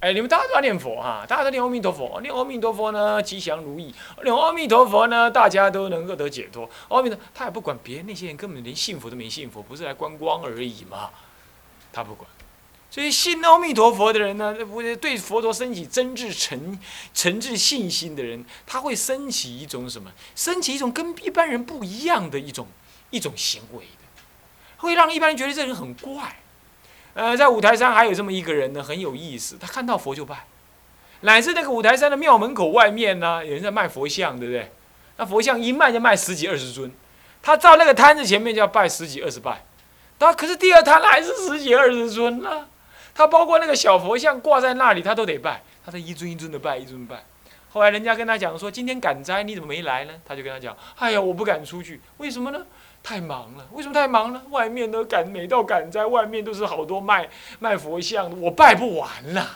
哎，你们大家都要念佛哈，大家都念阿弥陀佛，念阿弥陀佛呢，吉祥如意；念阿弥陀佛呢，大家都能够得解脱。阿弥陀，他也不管别人，那些人根本连信佛都没信佛，不是来观光而已嘛，他不管。所以信阿弥陀佛的人呢，不对佛陀升起真挚诚诚挚信心的人，他会升起一种什么？升起一种跟一般人不一样的一种一种行为的，会让一般人觉得这人很怪。呃，在五台山还有这么一个人呢，很有意思。他看到佛就拜，乃至那个五台山的庙门口外面呢，有人在卖佛像，对不对？那佛像一卖就卖十几二十尊，他照那个摊子前面就要拜十几二十拜，他可是第二摊还是十几二十尊呢。他包括那个小佛像挂在那里，他都得拜，他一尊一尊的拜，一尊拜。后来人家跟他讲说：“今天赶斋，你怎么没来呢？”他就跟他讲：“哎呀，我不敢出去，为什么呢？”太忙了，为什么太忙了？外面都赶，每到赶在外面都是好多卖卖佛像的，我拜不完呐。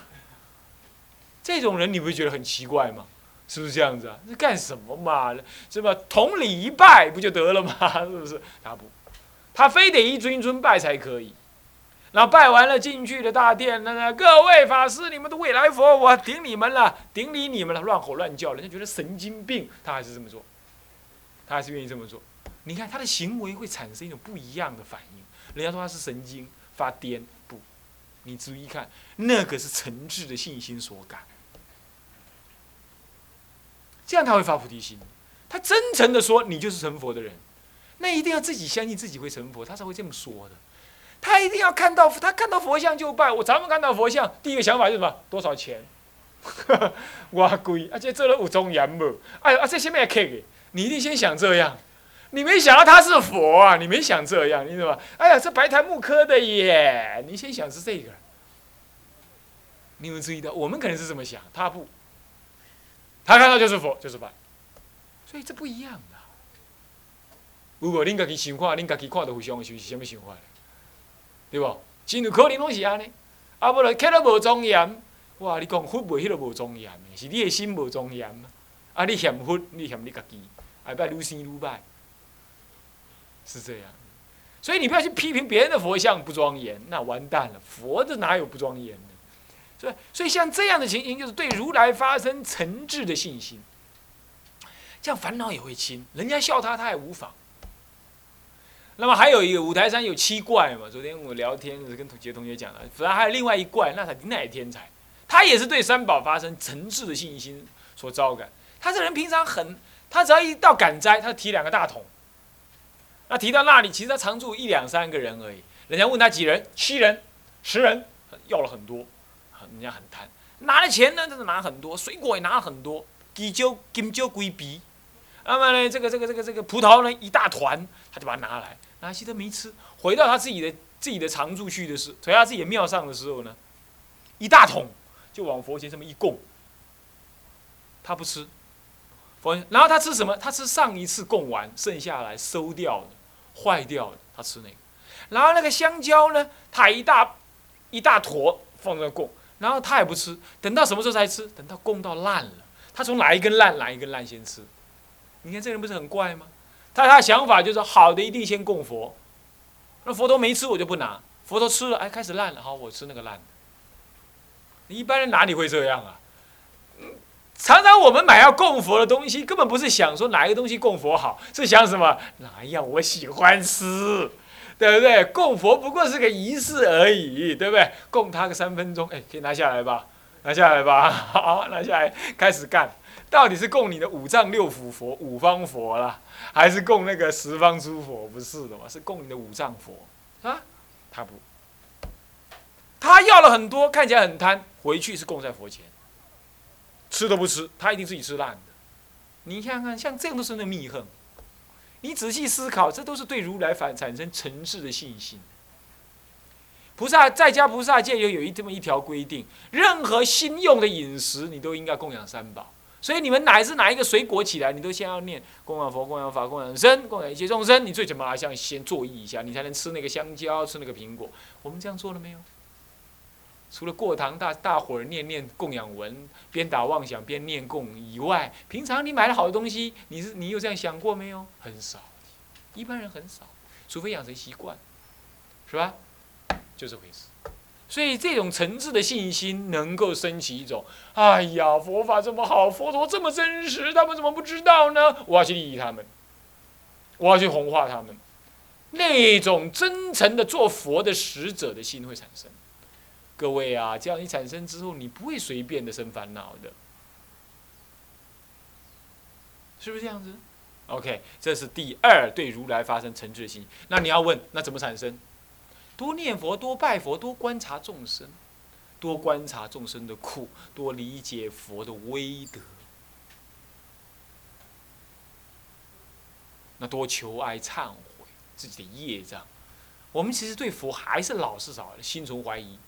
这种人你不会觉得很奇怪吗？是不是这样子啊？这干什么嘛？是吧？同理一拜不就得了吗？是不是？他不，他非得一尊一尊拜才可以。然后拜完了进去的大殿，那个各位法师，你们的未来佛，我顶你们了，顶礼你们了，乱吼乱叫，人家觉得神经病，他还是这么做，他还是愿意这么做。你看他的行为会产生一种不一样的反应。人家说他是神经发癫，不，你注意看，那个是诚挚的信心所感。这样他会发菩提心，他真诚的说你就是成佛的人，那一定要自己相信自己会成佛，他才会这么说的。他一定要看到他看到佛像就拜。我咱们看到佛像，第一个想法是什么？多少钱？哇贵！而且这都有庄严不？哎啊，这些咩客的？你一定先想这样。你没想到他是佛啊！你没想这样，你知道吗？哎呀，这白檀木刻的耶！你先想是这个。你有注意到？我们可能是这么想，他不。他看到就是佛，就是拜。所以这不一样的。如果恁家己想看，恁家己看到互相是什么想法？对不？真有可能拢是安尼。啊，不然刻了无庄严。哇！你讲佛袂迄个无庄严，是你的心无庄严。啊，你嫌佛，你嫌你家己，还拜愈生愈拜。是这样，所以你不要去批评别人的佛像不庄严，那完蛋了。佛的哪有不庄严的？所以，所以像这样的情形，就是对如来发生诚挚的信心，这样烦恼也会轻。人家笑他，他也无妨。那么还有一个五台山有七怪嘛？昨天我聊天跟同学同学讲的，反正还有另外一怪，那才乃天才，他也是对三宝发生诚挚的信心所招感。他这人平常很，他只要一到赶斋，他提两个大桶。那提到那里，其实他常住一两三个人而已。人家问他几人，七人、十人，要了很多，人家很贪。拿了钱呢，就是拿很多，水果也拿了很多，金蕉、金蕉归鼻。那么呢，这个、这个、这个、这个葡萄呢，一大团，他就把它拿来。拿西都没吃，回到他自己的自己的常住去的时，回到自己的庙上的时候呢，一大桶就往佛前这么一供，他不吃佛。然后他吃什么？他吃上一次供完剩下来收掉的、坏掉的，他吃那个。然后那个香蕉呢，他一大一大坨放在供，然后他也不吃。等到什么时候才吃？等到供到烂了，他从哪一根烂哪一根烂先吃。你看这人不是很怪吗？他他的想法就是好的一定先供佛，那佛都没吃我就不拿，佛都吃了哎开始烂了好我吃那个烂的。一般人哪里会这样啊？我们买要供佛的东西，根本不是想说哪一个东西供佛好，是想什么哪一样我喜欢吃，对不对？供佛不过是个仪式而已，对不对？供他个三分钟，哎，可以拿下来吧，拿下来吧，好，拿下来开始干。到底是供你的五脏六腑佛、五方佛啦，还是供那个十方诸佛？不是的嘛，是供你的五脏佛啊。他不，他要了很多，看起来很贪，回去是供在佛前。吃都不吃，他一定自己吃烂的。你看看，像这样都是那密恨。你仔细思考，这都是对如来反产生诚挚的信心。菩萨在家菩萨界又有一这么一条规定：任何新用的饮食，你都应该供养三宝。所以你们乃是哪一个水果起来，你都先要念供养佛、供养法、供养僧、供养一切众生。你最起码像先作意一下，你才能吃那个香蕉，吃那个苹果。我们这样做了没有？除了过堂大大伙儿念念供养文，边打妄想边念供以外，平常你买了好的东西，你是你有这样想过没有？很少，一般人很少，除非养成习惯，是吧？就这回事。所以这种诚挚的信心，能够升起一种，哎呀，佛法这么好，佛陀这么真实，他们怎么不知道呢？我要去利益他们，我要去红化他们，那种真诚的做佛的使者的心会产生。各位啊，这样一产生之后，你不会随便的生烦恼的，是不是这样子？OK，这是第二对如来发生诚挚的心。那你要问，那怎么产生？多念佛，多拜佛，多观察众生，多观察众生的苦，多理解佛的威德。那多求哀忏悔自己的业障。我们其实对佛还是老是少心存怀疑。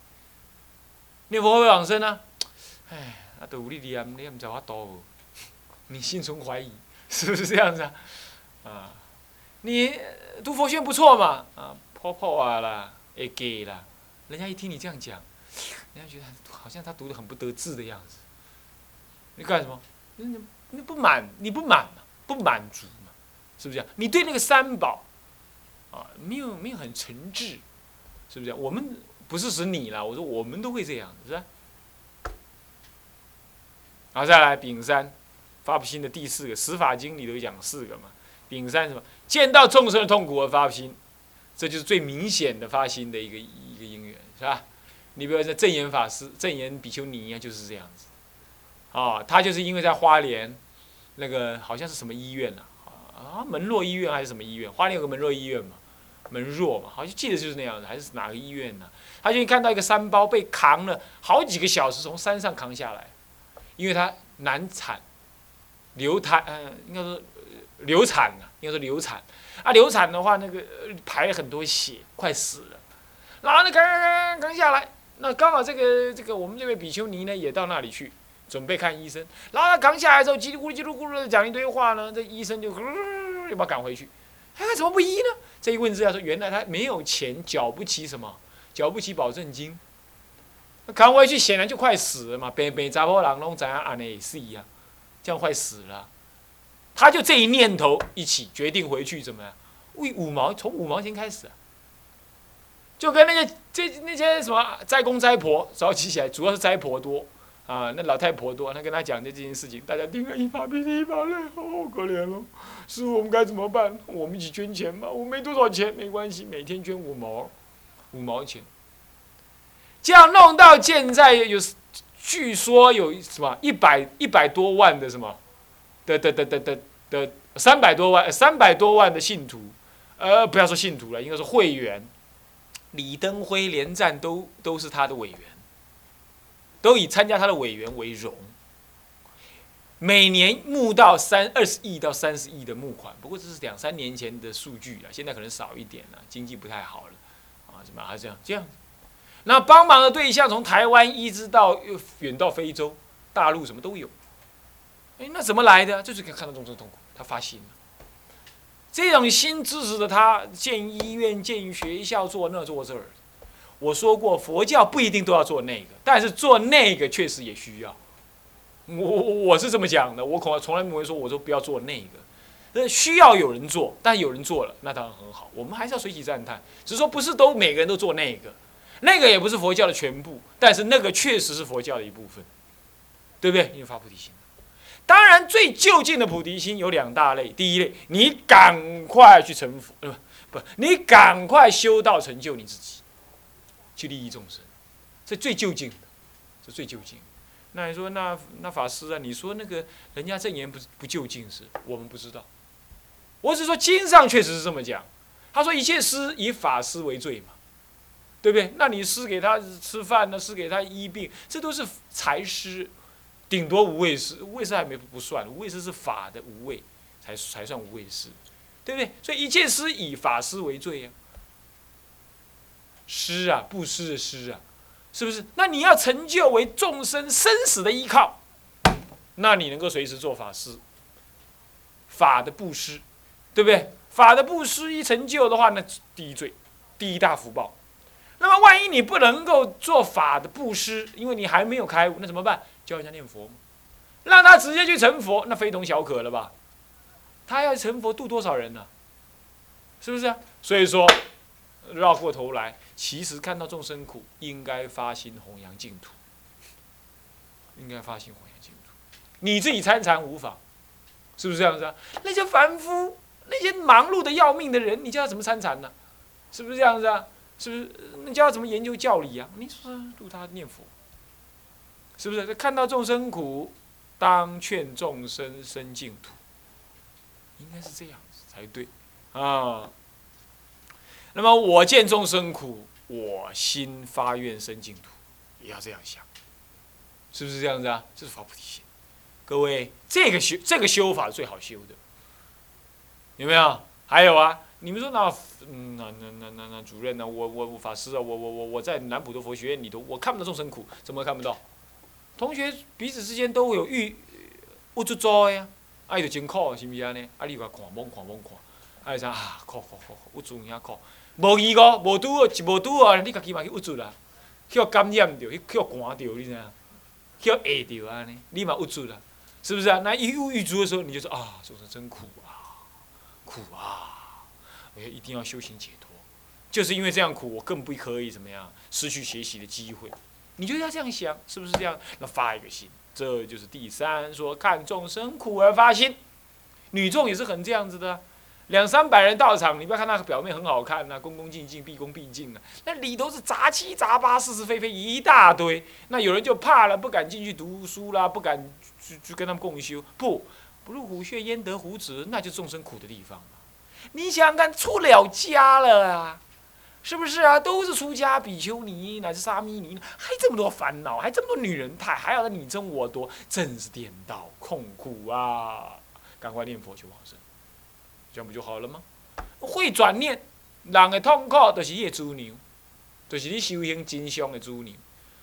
念佛会往生呢？哎，啊，都有你念，你也唔知我多，你心存怀疑，是不是这样子啊？啊，你读佛学不错嘛，啊，泡泡啊啦。会给啦，人家一听你这样讲，人家觉得好像他读的很不得志的样子。你干什么？你你不满，你不满嘛？不满足嘛？是不是？你对那个三宝啊，没有没有很诚挚，是不是？我们不是指你了，我说我们都会这样，是吧？然后，再来丙三，发心的第四个，十法经里头讲四个嘛。丙三什么？见到众生的痛苦而发心。这就是最明显的发心的一个一个因缘，是吧？你比如说正言法师、正言比丘尼啊，就是这样子。啊，他就是因为在花莲，那个好像是什么医院呐？啊，门洛医院还是什么医院？花莲有个门洛医院嘛，门弱嘛，好像记得就是那样的，还是哪个医院呢？他就看到一个山包被扛了好几个小时从山上扛下来，因为他难产，流产，嗯，应该说流产了，应该说流产。啊，流产的话，那个排很多血，快死了。然后呢，刚刚刚刚下来，那刚好这个这个我们这位比丘尼呢，也到那里去准备看医生。然后他刚下来之后，叽里咕噜叽里咕噜的讲一堆话呢，这医生就又把他赶回去。他怎么不医呢？这一问之下说，原来他没有钱，缴不起什么，缴不起保证金。扛回去显然就快死了嘛，白白查甫人拢知影安尼也是一样，这样快死了。他就这一念头一起决定回去怎么样？为五毛从五毛钱开始，就跟那个这那些什么斋公斋婆早起起来，主要是斋婆多啊，那老太婆多，他跟他讲的这件事情，大家听了一把鼻涕一把泪，好可怜哦。师傅，我们该怎么办？我们一起捐钱吧。我没多少钱，没关系，每天捐五毛，五毛钱。这样弄到现在有，据说有什么一百一百多万的什么。的的的的的的三百多万，三百多万的信徒，呃，不要说信徒了，应该说会员，李登辉连战都都是他的委员，都以参加他的委员为荣。每年募到三二十亿到三十亿的募款，不过这是两三年前的数据啊，现在可能少一点了，经济不太好了，啊，什么还这样这样。那帮忙的对象从台湾一直到远到非洲、大陆什么都有。哎，那怎么来的？就是看到众生痛苦，他发心了。这种心支持着他建医院、建学校、做那做这儿。我说过，佛教不一定都要做那个，但是做那个确实也需要。我我是这么讲的，我恐怕从来没有说我说不要做那个。那需要有人做，但有人做了，那当然很好。我们还是要随喜赞叹，只是说不是都每个人都做那个，那个也不是佛教的全部，但是那个确实是佛教的一部分，对不对？因为发菩提心。当然，最就近的菩提心有两大类。第一类，你赶快去成佛，不不，你赶快修道成就你自己，去利益众生，这最就近的，这最就近。那你说，那那法师啊，你说那个人家证言不不就近是？我们不知道。我只说经上确实是这么讲。他说一切施以法师为最嘛，对不对？那你施给他吃饭呢，施给他医病，这都是财施。顶多无畏施，无畏施还没不算，无畏施是法的无畏，才才算无畏施，对不对？所以一切施以法师为最呀。施啊，布施的施啊，是不是？那你要成就为众生生死的依靠，那你能够随时做法施，法的布施，对不对？法的布施一成就的话，那第一罪，第一大福报。那么万一你不能够做法的布施，因为你还没有开悟，那怎么办？教人家念佛让他直接去成佛，那非同小可了吧？他要成佛度多少人呢？是不是？所以说，绕过头来，其实看到众生苦，应该发心弘扬净土，应该发心弘扬净土。你自己参禅无妨，是不是这样子啊？那些凡夫，那些忙碌的要命的人，你叫他怎么参禅呢？是不是这样子啊？是不是？你叫他怎么研究教理啊？你说度他念佛，是不是？看到众生苦，当劝众生生净土，应该是这样子才对啊。那么我见众生苦，我心发愿生净土，也要这样想，是不是这样子啊？这是发菩提心。各位，这个修这个修法最好修的，有没有？还有啊，你们说那嗯那那那那那主任呢？我我我法师啊，我我我我在南普陀佛学院里头，我看不到众生苦，怎么看不到？同学彼此之间都有遇，有做做呀，啊，伊就真苦，是不是安尼？啊，你话看，猛看猛看，啊，会啥啊？苦苦苦苦，有做遐苦。无义个，无拄哦，一无拄哦，你家己嘛去捂住啦，去感染着，去去寒着，你知影？去互饿着安尼，你嘛捂住啦，是不是啊？那一有遇足的时候，你就说啊，众生真苦啊，苦啊！我要一定要修行解脱，就是因为这样苦，我更不可以怎么样，失去学习的机会。你就要这样想，是不是这样？那发一个心，这就是第三说看众生苦而发心。女众也是很这样子的。两三百人到场，你不要看那个表面很好看呐，恭恭敬敬、毕恭毕敬的，那里头是杂七杂八、是是非非一大堆。那有人就怕了，不敢进去读书啦，不敢去去跟他们共修。不，不入虎穴焉得虎子，那就众生苦的地方你想想看，出了家了啊，是不是啊？都是出家比丘尼乃至沙弥尼，还这么多烦恼，还这么多女人态，还要你争我夺，真是颠倒痛苦啊！赶快念佛求往生。这样不就好了吗？会转念，人的痛苦就是你的资粮，就是你修行真相的资粮。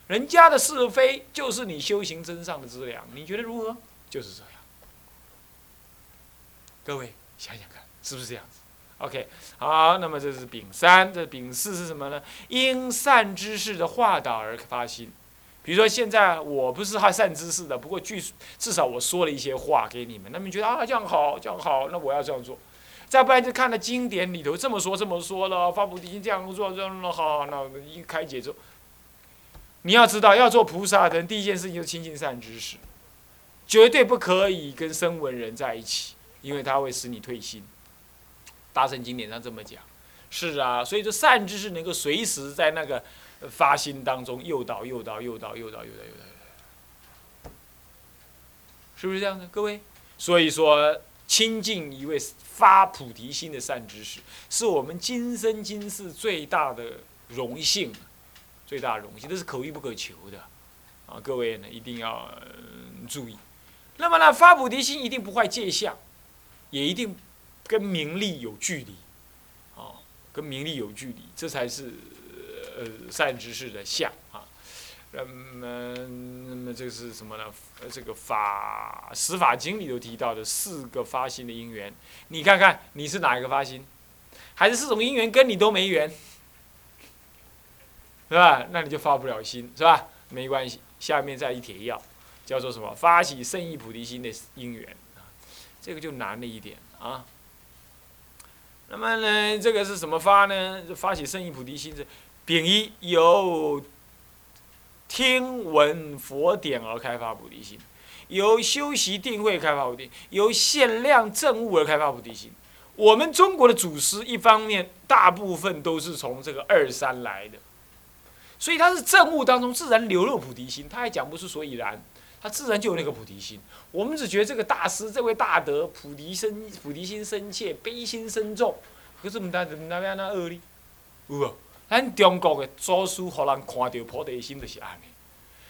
人家的是非就是你修行真相的资粮。你觉得如何？就是这样。各位想想看，是不是这样子？OK，好，那么这是丙三，这丙四是什么呢？因善知识的化导而发心。比如说现在我不是他善知识的，不过据至少我说了一些话给你们，那么觉得啊这样好，这样好，那我要这样做。再不然就看了经典里头这么说这么说了，发菩提心这样做这样了，好好，那一开解之后，你要知道要做菩萨的第一件事情就是亲近善知识，绝对不可以跟声闻人在一起，因为他会使你退心。大乘经典上这么讲，是啊，所以说善知识能够随时在那个发心当中诱导诱导诱导诱导诱导诱导，是不是这样的？各位，所以说。亲近一位发菩提心的善知识，是我们今生今世最大的荣幸，最大荣幸，这是可遇不可求的，啊，各位呢一定要注意。那么呢，发菩提心一定不坏戒相，也一定跟名利有距离，啊，跟名利有距离，这才是呃善知识的相。那么，那么这个是什么呢？这个法《十法经》里头提到的四个发心的因缘，你看看你是哪一个发心？还是四种因缘跟你都没缘，是吧？那你就发不了心，是吧？没关系，下面再一帖药，叫做什么？发起圣意菩提心的因缘，这个就难了一点啊。那么呢，这个是什么发呢？发起圣意菩提心是丙一有。听闻佛典而开发菩提心，由修习定慧开发菩提，由限量正悟而开发菩提心。我们中国的祖师一方面大部分都是从这个二三来的，所以他是正悟当中自然流露菩提心，他还讲不出所以然，他自然就有那个菩提心。我们只觉得这个大师这位大德菩提深菩提心深切，悲心深重，可是唔单唔单咩那恶哩，有无？咱中国的祖师，互人看到菩提心就是安尼。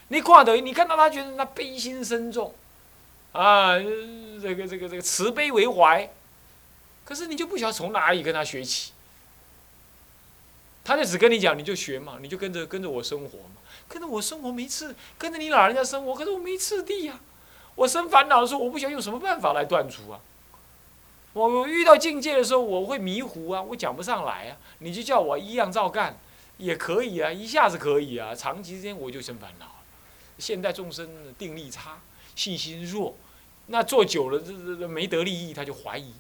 你看到，你看到他觉得他悲心深重，啊，这个这个这个慈悲为怀，可是你就不晓得从哪里跟他学起。他就只跟你讲，你就学嘛，你就跟着跟着我生活嘛，跟着我生活没次，跟着你老人家生活，可是我没次第呀。我生烦恼的时候，我不晓得用什么办法来断除啊。我遇到境界的时候，我会迷糊啊，我讲不上来啊。你就叫我一样照干，也可以啊，一下子可以啊，长期之间我就生烦恼。现代众生定力差，信心弱，那做久了，这这这没得利益，他就怀疑，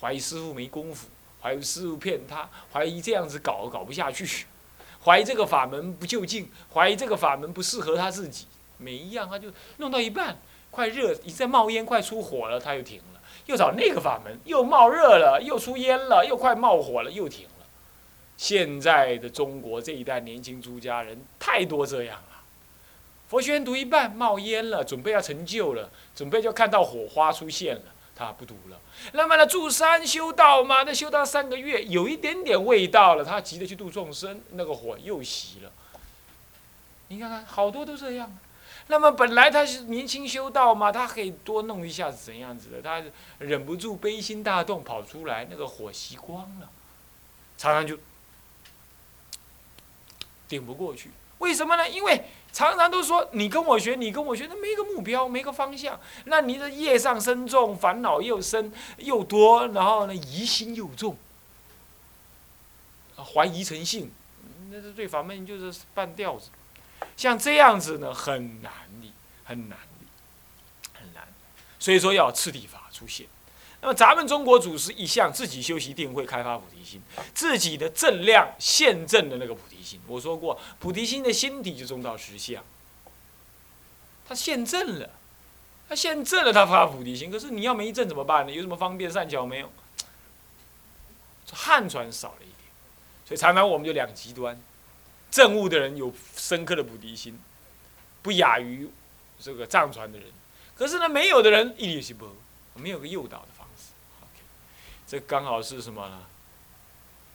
怀疑师傅没功夫，怀疑师傅骗他，怀疑这样子搞搞不下去，怀疑这个法门不就近，怀疑这个法门不适合他自己，每一样他就弄到一半，快热，一在冒烟，快出火了，他又停了，又找那个法门，又冒热了，又出烟了，又快冒火了，又停了。现在的中国这一代年轻出家人太多这样了，佛学读一半冒烟了，准备要成就了，准备就看到火花出现了。他不读了，那么呢？住山修道嘛，那修道三个月，有一点点味道了，他急着去度众生，那个火又熄了。你看看，好多都这样。那么本来他是年轻修道嘛，他可以多弄一下子怎样子的，他忍不住悲心大动跑出来，那个火熄光了，常常就顶不过去。为什么呢？因为。常常都说你跟我学，你跟我学，那没个目标，没个方向，那你的业上深重，烦恼又深又多，然后呢疑心又重，怀疑成性，那是对法门就是半吊子。像这样子呢，很难的，很难的，很难。所以说要次第法出现。那么咱们中国祖师一向自己修习定慧，开发菩提心，自己的正量现正的那个菩提心。我说过，菩提心的心体就中道实相。他现正了，他现正了，他发菩提心。可是你要没证怎么办呢？有什么方便善巧没有？汉传少了一点，所以常常我们就两极端。正悟的人有深刻的菩提心，不亚于这个藏传的人。可是呢，没有的人一点是不，没有个诱导的方式。OK，。这刚好是什么呢？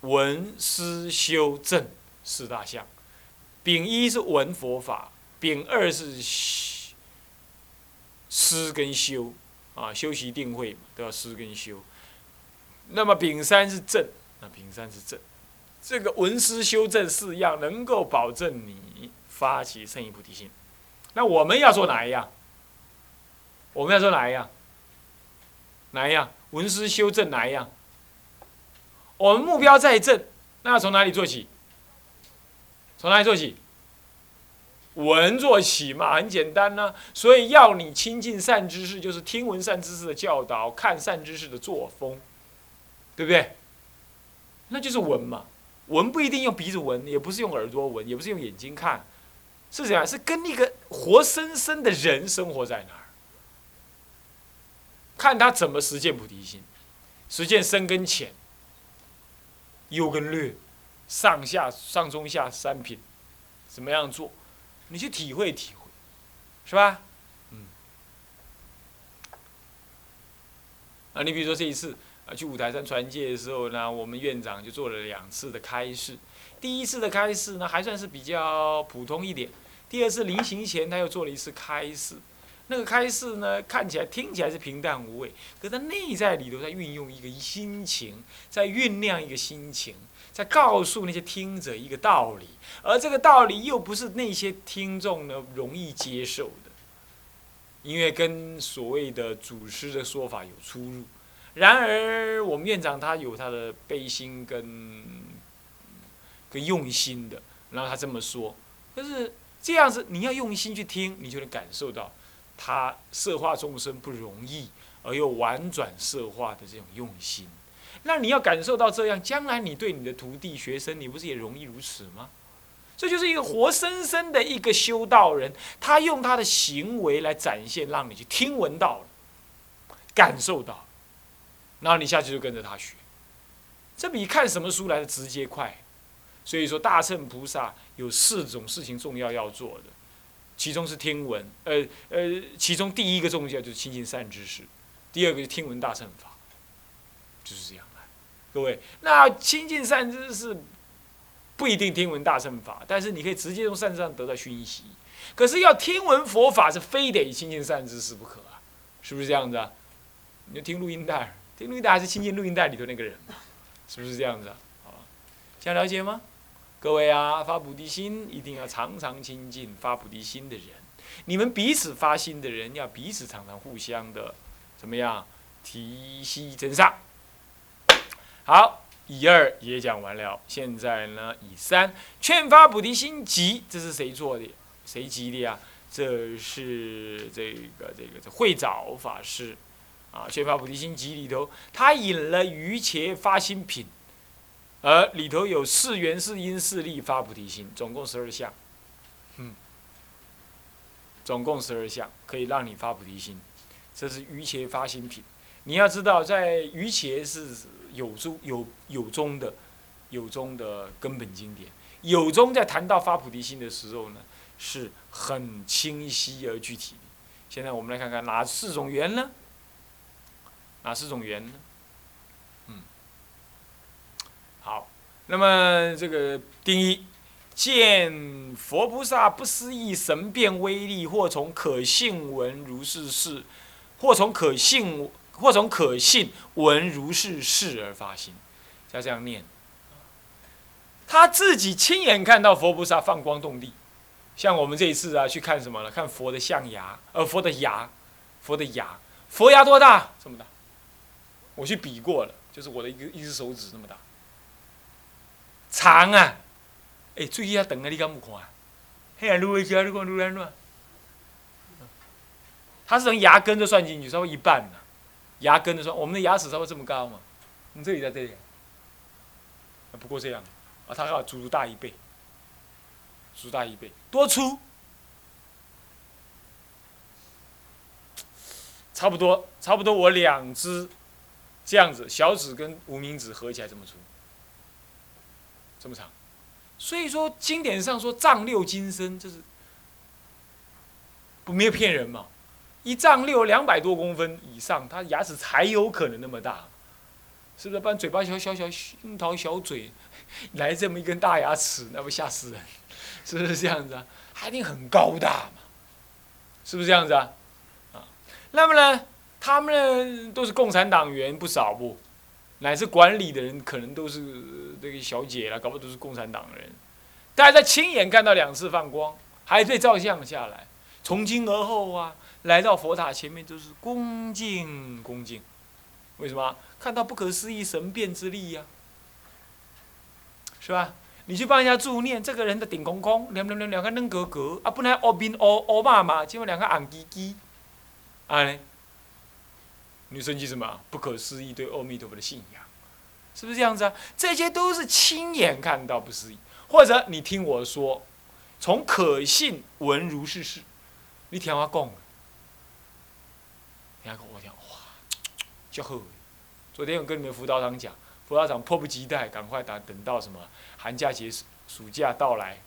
闻思修正四大项，丙一是闻佛法，丙二是思跟修，啊，修习定慧嘛都要思跟修。那么丙三是正，那丙三是正，这个闻思修正四样能够保证你发起圣意菩提心。那我们要做哪一样？我们要做哪一样？哪一样？文思修正哪一样？我们目标在正，那要从哪里做起？从哪里做起？文做起嘛，很简单呢。所以要你亲近善知识，就是听闻善知识的教导，看善知识的作风，对不对？那就是闻嘛。闻不一定用鼻子闻，也不是用耳朵闻，也不是用眼睛看，是怎样？是跟那个活生生的人生活在那儿。看他怎么实践菩提心，实践深跟浅，优跟劣，上下上中下三品，怎么样做？你去体会体会，是吧？嗯。啊，你比如说这一次啊，去五台山传戒的时候呢，我们院长就做了两次的开示。第一次的开示呢，还算是比较普通一点；第二次临行前，他又做了一次开示。那个开示呢，看起来、听起来是平淡无味，可它内在里头在运用一个心情，在酝酿一个心情，在告诉那些听者一个道理，而这个道理又不是那些听众呢容易接受的，因为跟所谓的祖师的说法有出入。然而，我们院长他有他的悲心跟跟用心的，然后他这么说，可是这样子，你要用心去听，你就能感受到。他色化众生不容易，而又婉转色化的这种用心，那你要感受到这样，将来你对你的徒弟学生，你不是也容易如此吗？这就是一个活生生的一个修道人，他用他的行为来展现，让你去听闻到，感受到，然后你下去就跟着他学，这比看什么书来的直接快。所以说，大乘菩萨有四种事情重要要做的。其中是听闻，呃呃，其中第一个重要就是亲近善知识，第二个是听闻大乘法，就是这样的。各位，那亲近善知识不一定听闻大乘法，但是你可以直接从善知上得到熏习。可是要听闻佛法是非得亲近善知识不可啊，是不是这样子啊？你就听录音带，录音带还是亲近录音带里头那个人，是不是这样子啊？好，这样了解吗？各位啊，发菩提心一定要常常亲近发菩提心的人。你们彼此发心的人，要彼此常常互相的怎么样提息增上。好，以二也讲完了，现在呢，以三劝发菩提心急，这是谁做的？谁急的呀？这是这个这个这慧沼法师啊，《劝发菩提心集》里头，他引了瑜伽发心品，而里头有四缘四因四力发菩提心，总共十二项，嗯，总共十二项可以让你发菩提心，这是瑜伽发心品。你要知道，在瑜伽是有中有有中的有中的根本经典，有中在谈到发菩提心的时候呢，是很清晰而具体的。现在我们来看看哪四种缘呢？哪四种缘呢？嗯，好，那么这个定义，见佛菩萨不思议神变威力，或从可信闻如是事，或从可信或从可信闻如是事而发心，要这样念。他自己亲眼看到佛菩萨放光动地，像我们这一次啊，去看什么了？看佛的象牙，呃，佛的牙，佛的牙，佛牙多大？这么大。我去比过了，就是我的一个一只手指那么大，长啊！哎，最近要等啊，你敢不看？嘿，撸一下，你看撸安乱。它是从牙根就算进去，稍微一半呢。牙根的算，我们的牙齿稍微这么高嘛？你这里在这里，不过这样啊，它要足足大一倍，足大一倍，多粗？差不多，差不多，我两只。这样子，小指跟无名指合起来这么粗，这么长，所以说经典上说丈六金身，这是不没有骗人嘛？一丈六两百多公分以上，他牙齿才有可能那么大，是不是？不然嘴巴小小小，樱桃小嘴，来这么一根大牙齿，那不吓死人？是不是这样子啊？还一定很高大嘛？是不是这样子啊？啊，那么呢？他们都是共产党员不少不，乃至管理的人可能都是这个小姐啦，搞不都是共产党人。大家在亲眼看到两次放光，还被照相下来，从今而后啊，来到佛塔前面都是恭敬恭敬。为什么？看到不可思议神变之力呀，是吧？你去帮人家助念，这个人的顶空空，两两两两个嫩格格啊，本来乌面乌乌嘛嘛，结果两个红叽叽，啊你升起什么不可思议对阿弥陀佛的信仰，是不是这样子啊？这些都是亲眼看到不思议，或者你听我说，从可信闻如是事，你听我讲，听我讲哇，就好。昨天我跟你们辅导长讲，辅导长迫不及待，赶快打等到什么寒假结束，暑假到来，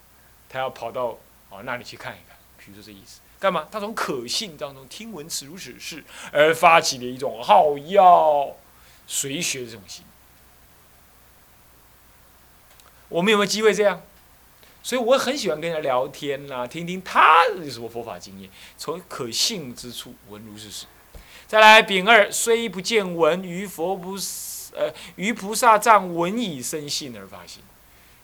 他要跑到哦那里去看一看，比如说这意思。干嘛？他从可信当中听闻此如此事，而发起了一种好要随学这种心。我们有没有机会这样？所以我很喜欢跟人家聊天呐，听听他有什么佛法经验，从可信之处闻如是事。再来丙二，虽不见闻，于佛不呃于菩萨藏闻以生信而发心。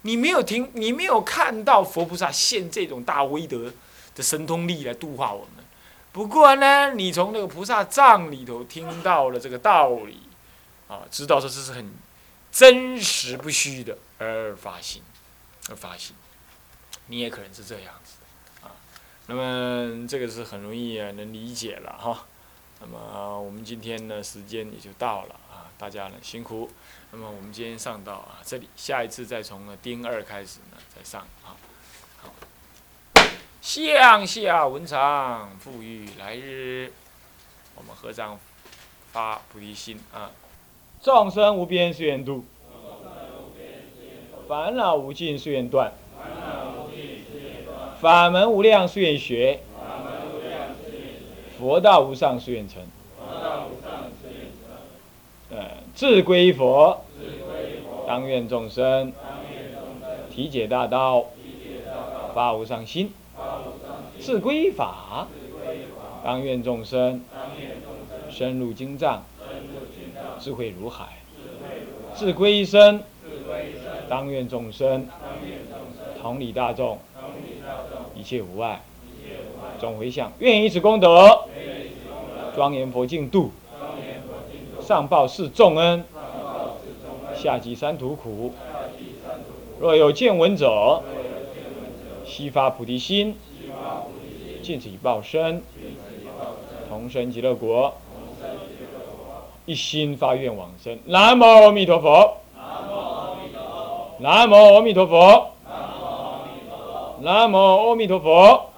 你没有听，你没有看到佛菩萨现这种大威德。的神通力来度化我们。不过呢，你从那个菩萨藏里头听到了这个道理，啊，知道说这是很真实不虚的，而发心，而发心，你也可能是这样子的啊。那么这个是很容易能理解了哈。那么我们今天呢，时间也就到了啊，大家呢辛苦。那么我们今天上到啊这里，下一次再从丁二开始呢再上啊。好向下文长，富裕来日。我们合掌发菩提心啊！众生无边誓愿度，烦恼无尽誓愿断，法门无量誓愿学，佛道无上誓愿成。呃，自归佛，当愿众生体解大道，发无上心。自归法，当愿众生深入经藏，智慧如海；自归身，当愿众生同理大众，一切无碍。总回向，愿以此功德，庄严佛净土，上报四重恩，下济三途苦。若有见闻者，悉发菩提心。尽此以报身，同生极乐国。一心发愿往生。南无阿弥陀佛。南无阿弥陀佛。南无阿弥陀佛。